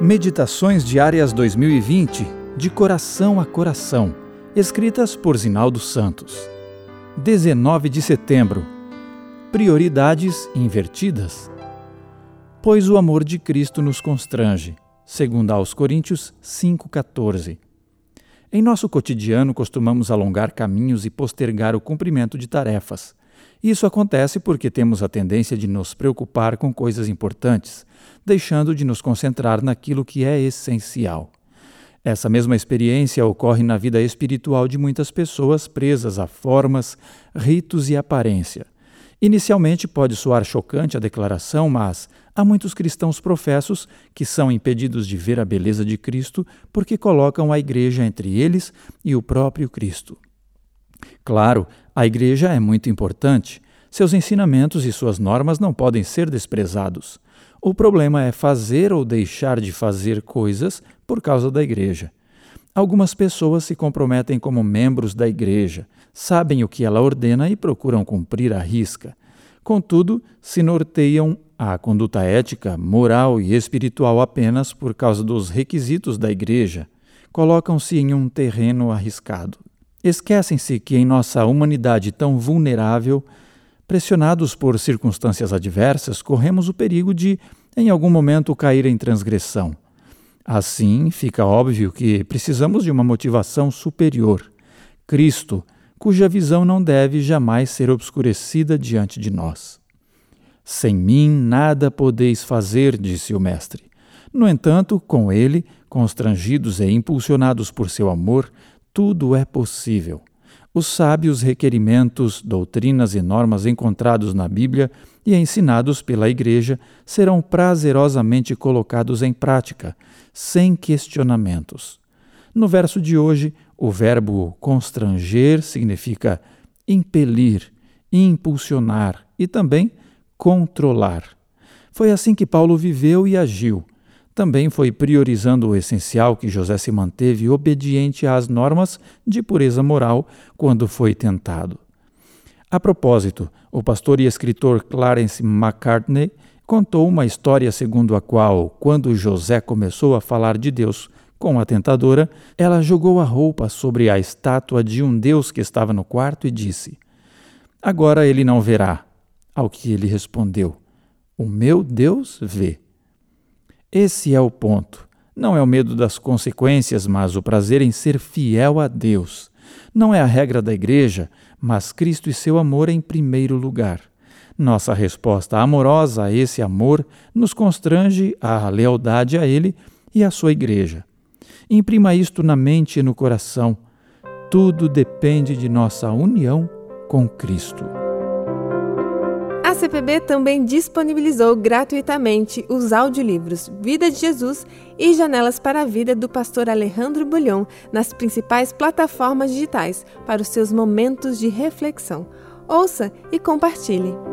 Meditações Diárias 2020, de coração a coração, escritas por Zinaldo Santos. 19 de setembro. Prioridades invertidas. Pois o amor de Cristo nos constrange. Segundo aos Coríntios 5:14. Em nosso cotidiano costumamos alongar caminhos e postergar o cumprimento de tarefas. Isso acontece porque temos a tendência de nos preocupar com coisas importantes, deixando de nos concentrar naquilo que é essencial. Essa mesma experiência ocorre na vida espiritual de muitas pessoas presas a formas, ritos e aparência. Inicialmente pode soar chocante a declaração, mas há muitos cristãos professos que são impedidos de ver a beleza de Cristo porque colocam a igreja entre eles e o próprio Cristo. Claro, a igreja é muito importante. Seus ensinamentos e suas normas não podem ser desprezados. O problema é fazer ou deixar de fazer coisas por causa da igreja. Algumas pessoas se comprometem como membros da igreja, sabem o que ela ordena e procuram cumprir à risca. Contudo, se norteiam a conduta ética, moral e espiritual apenas por causa dos requisitos da igreja, colocam-se em um terreno arriscado. Esquecem-se que em nossa humanidade tão vulnerável, pressionados por circunstâncias adversas, corremos o perigo de, em algum momento, cair em transgressão. Assim, fica óbvio que precisamos de uma motivação superior, Cristo, cuja visão não deve jamais ser obscurecida diante de nós. Sem mim nada podeis fazer, disse o Mestre. No entanto, com ele, constrangidos e impulsionados por seu amor, tudo é possível. Os sábios requerimentos, doutrinas e normas encontrados na Bíblia e ensinados pela Igreja serão prazerosamente colocados em prática, sem questionamentos. No verso de hoje, o verbo constranger significa impelir, impulsionar e também controlar. Foi assim que Paulo viveu e agiu também foi priorizando o essencial que José se manteve obediente às normas de pureza moral quando foi tentado. A propósito, o pastor e escritor Clarence McCartney contou uma história segundo a qual, quando José começou a falar de Deus com a tentadora, ela jogou a roupa sobre a estátua de um Deus que estava no quarto e disse: Agora ele não verá. Ao que ele respondeu: O meu Deus vê. Esse é o ponto. Não é o medo das consequências, mas o prazer em ser fiel a Deus. Não é a regra da igreja, mas Cristo e seu amor em primeiro lugar. Nossa resposta amorosa a esse amor nos constrange à lealdade a Ele e à sua igreja. Imprima isto na mente e no coração. Tudo depende de nossa união com Cristo. CPB também disponibilizou gratuitamente os audiolivros Vida de Jesus e Janelas para a Vida do pastor Alejandro Bulhão nas principais plataformas digitais para os seus momentos de reflexão. Ouça e compartilhe.